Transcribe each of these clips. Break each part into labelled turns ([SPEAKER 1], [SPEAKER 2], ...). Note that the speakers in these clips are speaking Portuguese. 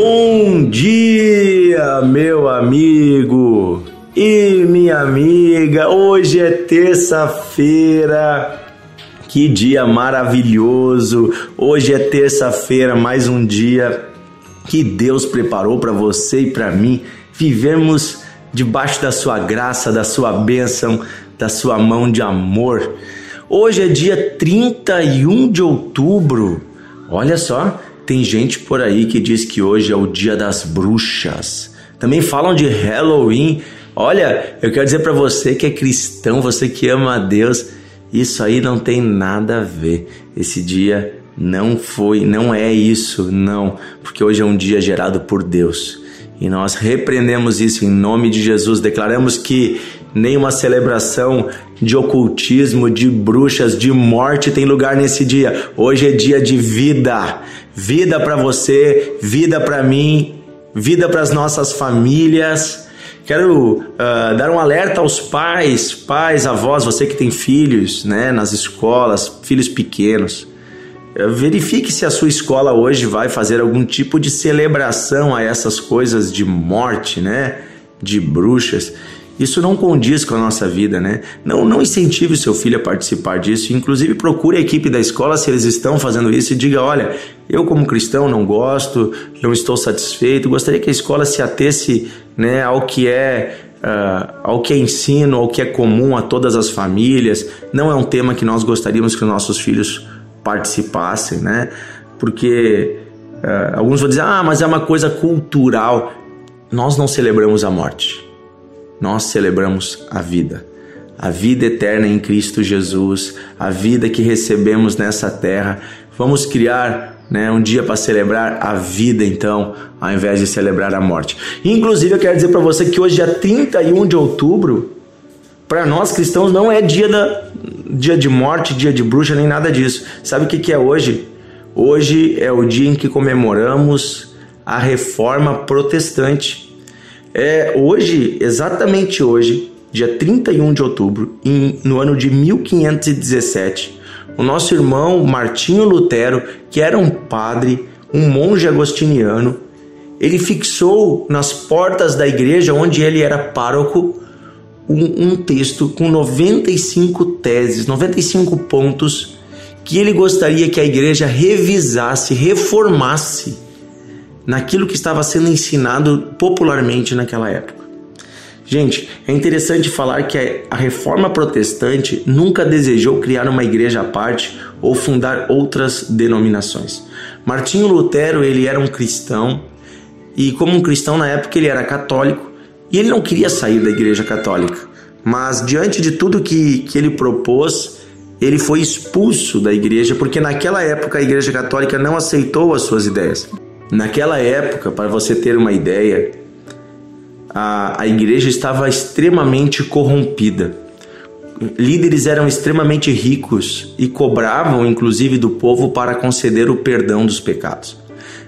[SPEAKER 1] Bom dia, meu amigo e minha amiga. Hoje é terça-feira. Que dia maravilhoso! Hoje é terça-feira, mais um dia que Deus preparou para você e para mim. Vivemos debaixo da sua graça, da sua bênção, da sua mão de amor. Hoje é dia 31 de outubro. Olha só, tem gente por aí que diz que hoje é o dia das bruxas. Também falam de Halloween. Olha, eu quero dizer para você que é cristão, você que ama a Deus, isso aí não tem nada a ver. Esse dia não foi, não é isso, não, porque hoje é um dia gerado por Deus. E nós repreendemos isso em nome de Jesus, declaramos que nenhuma celebração de ocultismo, de bruxas, de morte tem lugar nesse dia. Hoje é dia de vida. Vida para você, vida para mim, vida para as nossas famílias. Quero uh, dar um alerta aos pais, pais, avós, você que tem filhos, né, nas escolas, filhos pequenos. Verifique se a sua escola hoje vai fazer algum tipo de celebração a essas coisas de morte, né? De bruxas. Isso não condiz com a nossa vida, né? Não, não incentive o seu filho a participar disso. Inclusive, procure a equipe da escola se eles estão fazendo isso e diga: olha, eu, como cristão, não gosto, não estou satisfeito. Gostaria que a escola se atesse né, ao que é Uh, ao que é ensino, ao que é comum a todas as famílias. Não é um tema que nós gostaríamos que os nossos filhos participassem, né? Porque uh, alguns vão dizer, ah, mas é uma coisa cultural. Nós não celebramos a morte, nós celebramos a vida. A vida eterna em Cristo Jesus, a vida que recebemos nessa terra. Vamos criar né, um dia para celebrar a vida, então, ao invés de celebrar a morte. Inclusive, eu quero dizer para você que hoje é 31 de outubro, para nós cristãos não é dia, da, dia de morte, dia de bruxa, nem nada disso. Sabe o que, que é hoje? Hoje é o dia em que comemoramos a reforma protestante. É hoje, exatamente hoje, dia 31 de outubro, em, no ano de 1517, o nosso irmão Martinho Lutero, que era um padre, um monge agostiniano, ele fixou nas portas da igreja onde ele era pároco um, um texto com 95 teses, 95 pontos que ele gostaria que a igreja revisasse, reformasse naquilo que estava sendo ensinado popularmente naquela época. Gente, é interessante falar que a reforma protestante nunca desejou criar uma igreja à parte ou fundar outras denominações. Martinho Lutero, ele era um cristão e como um cristão na época ele era católico e ele não queria sair da Igreja Católica, mas diante de tudo que, que ele propôs, ele foi expulso da igreja, porque naquela época a Igreja Católica não aceitou as suas ideias. Naquela época, para você ter uma ideia, a, a igreja estava extremamente corrompida. Líderes eram extremamente ricos e cobravam, inclusive, do povo para conceder o perdão dos pecados.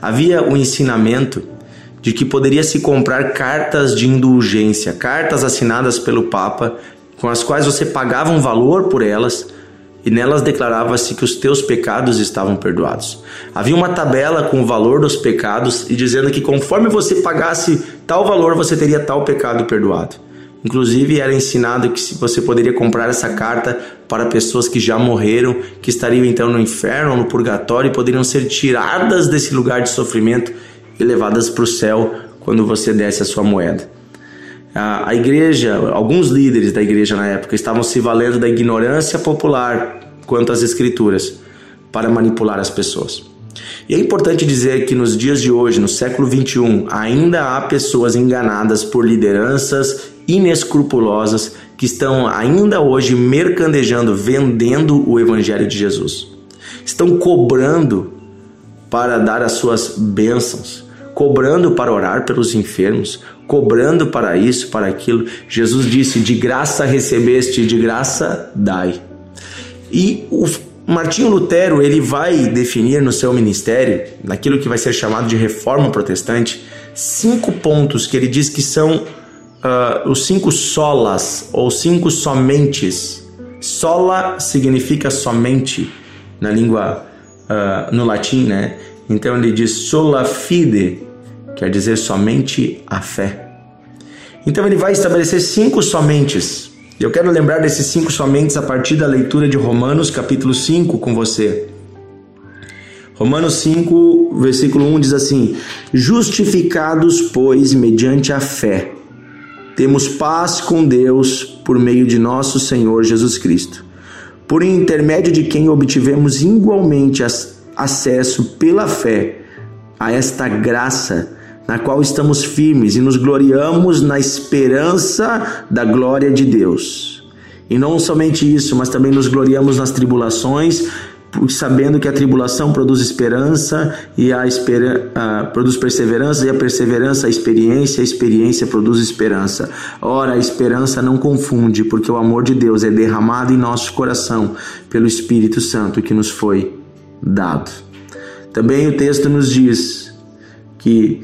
[SPEAKER 1] Havia o ensinamento de que poderia se comprar cartas de indulgência, cartas assinadas pelo Papa, com as quais você pagava um valor por elas e nelas declarava-se que os teus pecados estavam perdoados. Havia uma tabela com o valor dos pecados e dizendo que conforme você pagasse tal valor, você teria tal pecado perdoado. Inclusive era ensinado que você poderia comprar essa carta para pessoas que já morreram, que estariam então no inferno ou no purgatório e poderiam ser tiradas desse lugar de sofrimento e levadas para o céu quando você desse a sua moeda. A, a igreja, alguns líderes da igreja na época estavam se valendo da ignorância popular quanto às escrituras para manipular as pessoas. E é importante dizer que nos dias de hoje, no século 21, ainda há pessoas enganadas por lideranças inescrupulosas que estão ainda hoje mercandejando, vendendo o evangelho de Jesus. Estão cobrando para dar as suas bênçãos cobrando para orar pelos enfermos, cobrando para isso, para aquilo. Jesus disse: De graça recebeste, de graça dai. E o Martinho Lutero ele vai definir no seu ministério, naquilo que vai ser chamado de reforma protestante, cinco pontos que ele diz que são uh, os cinco solas ou cinco somentes. Sola significa somente na língua uh, no latim, né? Então ele diz sola fide, quer dizer somente a fé. Então ele vai estabelecer cinco somentes. Eu quero lembrar desses cinco somentes a partir da leitura de Romanos capítulo 5 com você. Romanos 5, versículo 1 diz assim: Justificados, pois, mediante a fé, temos paz com Deus por meio de nosso Senhor Jesus Cristo, por intermédio de quem obtivemos igualmente acesso pela fé a esta graça na qual estamos firmes e nos gloriamos na esperança da glória de Deus. E não somente isso, mas também nos gloriamos nas tribulações, sabendo que a tribulação produz esperança e a, espera, uh, produz perseverança e a perseverança a experiência, a experiência produz esperança. Ora, a esperança não confunde, porque o amor de Deus é derramado em nosso coração pelo Espírito Santo que nos foi dado. Também o texto nos diz que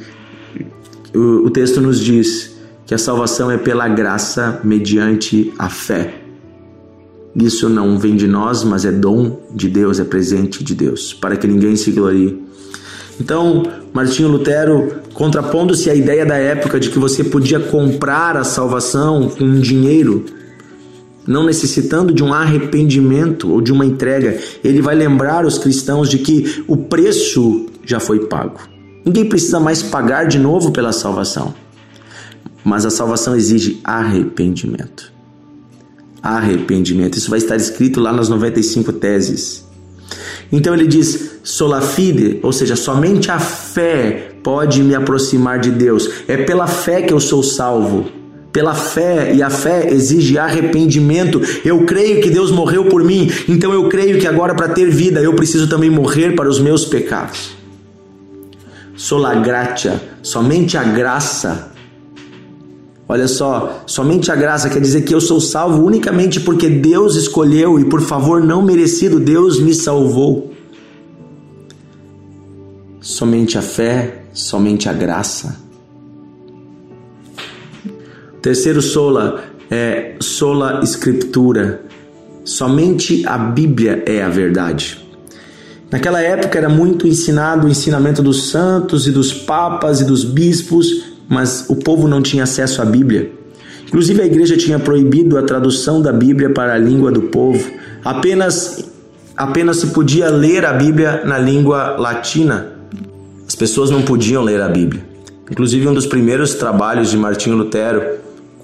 [SPEAKER 1] o, texto nos diz que a salvação é pela graça mediante a fé. Isso não vem de nós, mas é dom de Deus, é presente de Deus, para que ninguém se glorie. Então, Martinho Lutero, contrapondo-se à ideia da época de que você podia comprar a salvação com dinheiro, não necessitando de um arrependimento ou de uma entrega, ele vai lembrar os cristãos de que o preço já foi pago. Ninguém precisa mais pagar de novo pela salvação. Mas a salvação exige arrependimento arrependimento. Isso vai estar escrito lá nas 95 teses. Então ele diz: sola fide, ou seja, somente a fé pode me aproximar de Deus. É pela fé que eu sou salvo. Pela fé, e a fé exige arrependimento. Eu creio que Deus morreu por mim, então eu creio que agora, para ter vida, eu preciso também morrer para os meus pecados. Sola gratia, somente a graça Olha só, somente a graça quer dizer que eu sou salvo unicamente porque Deus escolheu e por favor não merecido, Deus me salvou. Somente a fé, somente a graça. Terceiro sola é sola escritura. Somente a Bíblia é a verdade. Naquela época era muito ensinado o ensinamento dos santos e dos papas e dos bispos, mas o povo não tinha acesso à Bíblia. Inclusive, a igreja tinha proibido a tradução da Bíblia para a língua do povo. Apenas, apenas se podia ler a Bíblia na língua latina. As pessoas não podiam ler a Bíblia. Inclusive, um dos primeiros trabalhos de Martinho Lutero,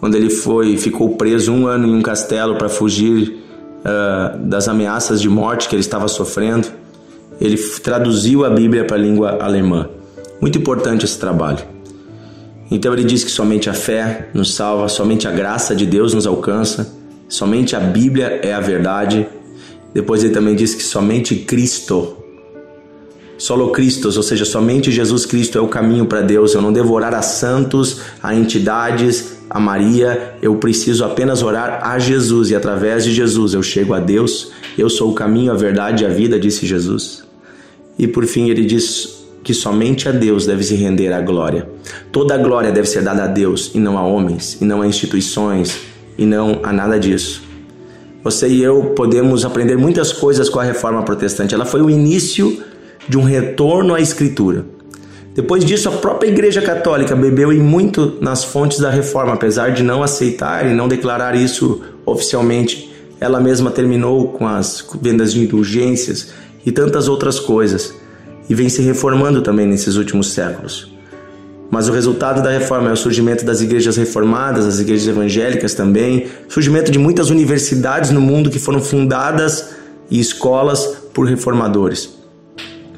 [SPEAKER 1] quando ele foi ficou preso um ano em um castelo para fugir uh, das ameaças de morte que ele estava sofrendo, ele traduziu a Bíblia para a língua alemã. Muito importante esse trabalho. Então ele diz que somente a fé nos salva, somente a graça de Deus nos alcança, somente a Bíblia é a verdade. Depois ele também diz que somente Cristo, solo Christos, ou seja, somente Jesus Cristo é o caminho para Deus. Eu não devo orar a santos, a entidades, a Maria, eu preciso apenas orar a Jesus e através de Jesus eu chego a Deus. Eu sou o caminho, a verdade e a vida, disse Jesus. E por fim ele diz que somente a Deus deve se render a glória. Toda a glória deve ser dada a Deus e não a homens, e não a instituições, e não a nada disso. Você e eu podemos aprender muitas coisas com a reforma protestante. Ela foi o início de um retorno à escritura. Depois disso, a própria Igreja Católica bebeu em muito nas fontes da reforma, apesar de não aceitar e não declarar isso oficialmente. Ela mesma terminou com as vendas de indulgências e tantas outras coisas e vem se reformando também nesses últimos séculos. Mas o resultado da reforma é o surgimento das igrejas reformadas, as igrejas evangélicas também, surgimento de muitas universidades no mundo que foram fundadas e escolas por reformadores.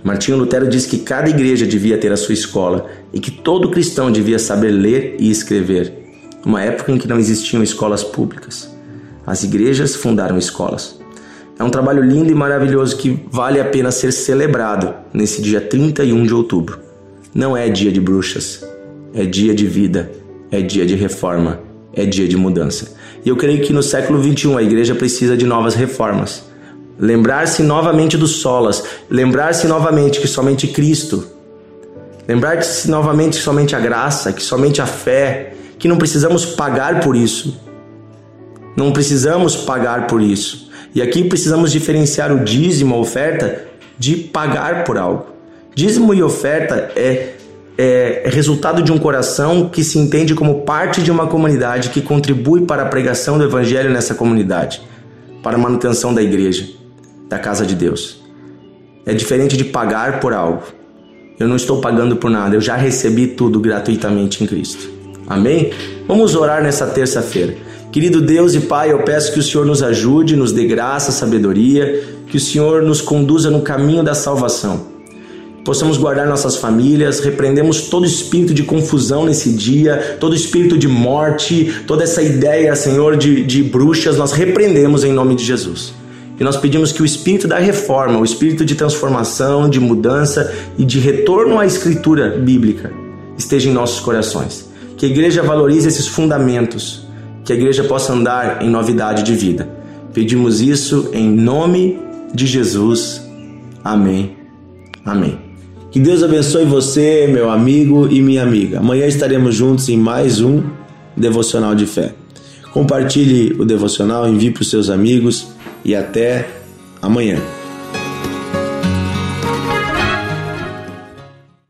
[SPEAKER 1] Martinho Lutero diz que cada igreja devia ter a sua escola e que todo cristão devia saber ler e escrever. Uma época em que não existiam escolas públicas. As igrejas fundaram escolas. É um trabalho lindo e maravilhoso que vale a pena ser celebrado nesse dia 31 de outubro. Não é dia de bruxas, é dia de vida, é dia de reforma, é dia de mudança. E eu creio que no século 21 a igreja precisa de novas reformas. Lembrar-se novamente dos solas, lembrar-se novamente que somente Cristo, lembrar-se novamente que somente a graça, que somente a fé, que não precisamos pagar por isso. Não precisamos pagar por isso. E aqui precisamos diferenciar o dízimo, a oferta, de pagar por algo. Dízimo e oferta é, é, resultado de um coração que se entende como parte de uma comunidade que contribui para a pregação do Evangelho nessa comunidade, para a manutenção da igreja, da casa de Deus. É diferente de pagar por algo. Eu não estou pagando por nada, eu já recebi tudo gratuitamente em Cristo. Amém? Vamos orar nessa terça-feira. Querido Deus e Pai, eu peço que o Senhor nos ajude, nos dê graça, sabedoria, que o Senhor nos conduza no caminho da salvação. Possamos guardar nossas famílias, repreendemos todo espírito de confusão nesse dia, todo espírito de morte, toda essa ideia, Senhor, de, de bruxas, nós repreendemos em nome de Jesus. E nós pedimos que o espírito da reforma, o espírito de transformação, de mudança e de retorno à escritura bíblica esteja em nossos corações. Que a igreja valorize esses fundamentos, que a igreja possa andar em novidade de vida. Pedimos isso em nome de Jesus. Amém. Amém. Que Deus abençoe você, meu amigo e minha amiga. Amanhã estaremos juntos em mais um devocional de fé. Compartilhe o devocional, envie para os seus amigos e até amanhã.